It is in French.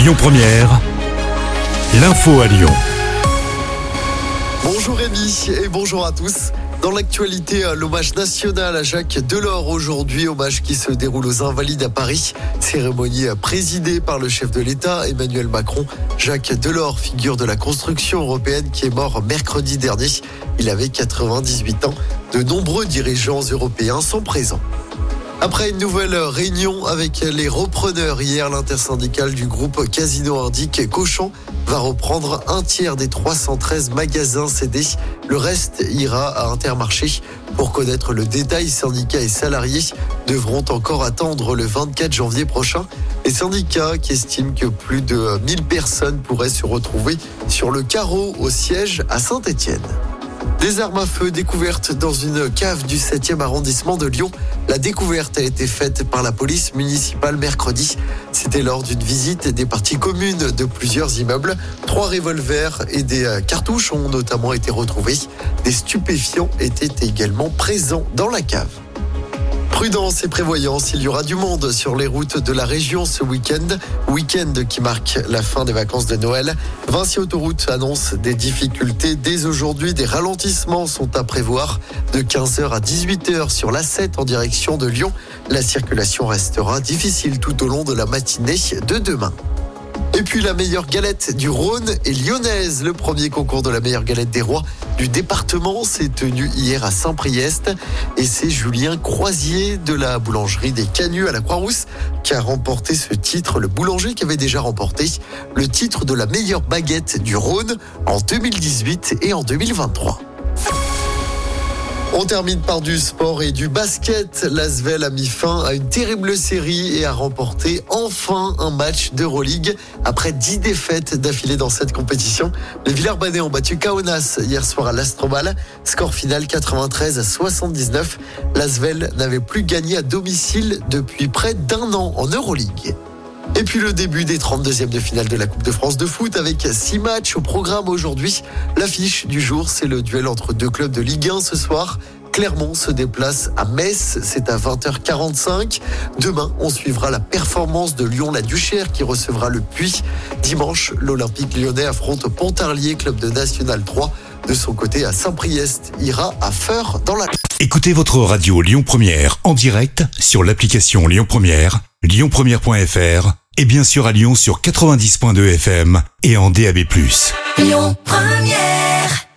Lyon Première, l'info à Lyon. Bonjour Rémi et bonjour à tous. Dans l'actualité, l'hommage national à Jacques Delors aujourd'hui, hommage qui se déroule aux Invalides à Paris. Cérémonie présidée par le chef de l'État, Emmanuel Macron. Jacques Delors, figure de la construction européenne qui est mort mercredi dernier. Il avait 98 ans. De nombreux dirigeants européens sont présents. Après une nouvelle réunion avec les repreneurs hier, l'intersyndicale du groupe Casino Nordique Cochon va reprendre un tiers des 313 magasins cédés. Le reste ira à Intermarché. Pour connaître le détail, syndicats et salariés devront encore attendre le 24 janvier prochain. Les syndicats qui estiment que plus de 1000 personnes pourraient se retrouver sur le carreau au siège à Saint-Étienne. Des armes à feu découvertes dans une cave du 7e arrondissement de Lyon. La découverte a été faite par la police municipale mercredi. C'était lors d'une visite des parties communes de plusieurs immeubles. Trois revolvers et des euh, cartouches ont notamment été retrouvés. Des stupéfiants étaient également présents dans la cave. Prudence et prévoyance, il y aura du monde sur les routes de la région ce week-end. Week-end qui marque la fin des vacances de Noël. Vinci Autoroute annonce des difficultés dès aujourd'hui. Des ralentissements sont à prévoir de 15h à 18h sur l'A7 en direction de Lyon. La circulation restera difficile tout au long de la matinée de demain. Et puis la meilleure galette du Rhône est lyonnaise. Le premier concours de la meilleure galette des rois du département s'est tenu hier à Saint-Priest. Et c'est Julien Croisier de la boulangerie des Canuts à la Croix-Rousse qui a remporté ce titre. Le boulanger qui avait déjà remporté le titre de la meilleure baguette du Rhône en 2018 et en 2023. On termine par du sport et du basket. L'Asvel a mis fin à une terrible série et a remporté enfin un match d'Euroleague après dix défaites d'affilée dans cette compétition. Les Villers-Banais ont battu Kaunas hier soir à l'Astrobal. Score final 93 à 79. L'Asvel n'avait plus gagné à domicile depuis près d'un an en Euroleague. Et puis le début des 32e de finale de la Coupe de France de foot avec six matchs au programme aujourd'hui. L'affiche du jour, c'est le duel entre deux clubs de Ligue 1 ce soir. Clermont se déplace à Metz, c'est à 20h45. Demain, on suivra la performance de Lyon-La Duchère qui recevra le Puy. Dimanche, l'Olympique lyonnais affronte Pontarlier, club de National 3. De son côté, à Saint-Priest, ira à Feur dans la... Écoutez votre radio Lyon Première en direct sur l'application Lyon Première, lyonpremière.fr et bien sûr à Lyon sur 90.2 FM et en DAB+. Lyon Première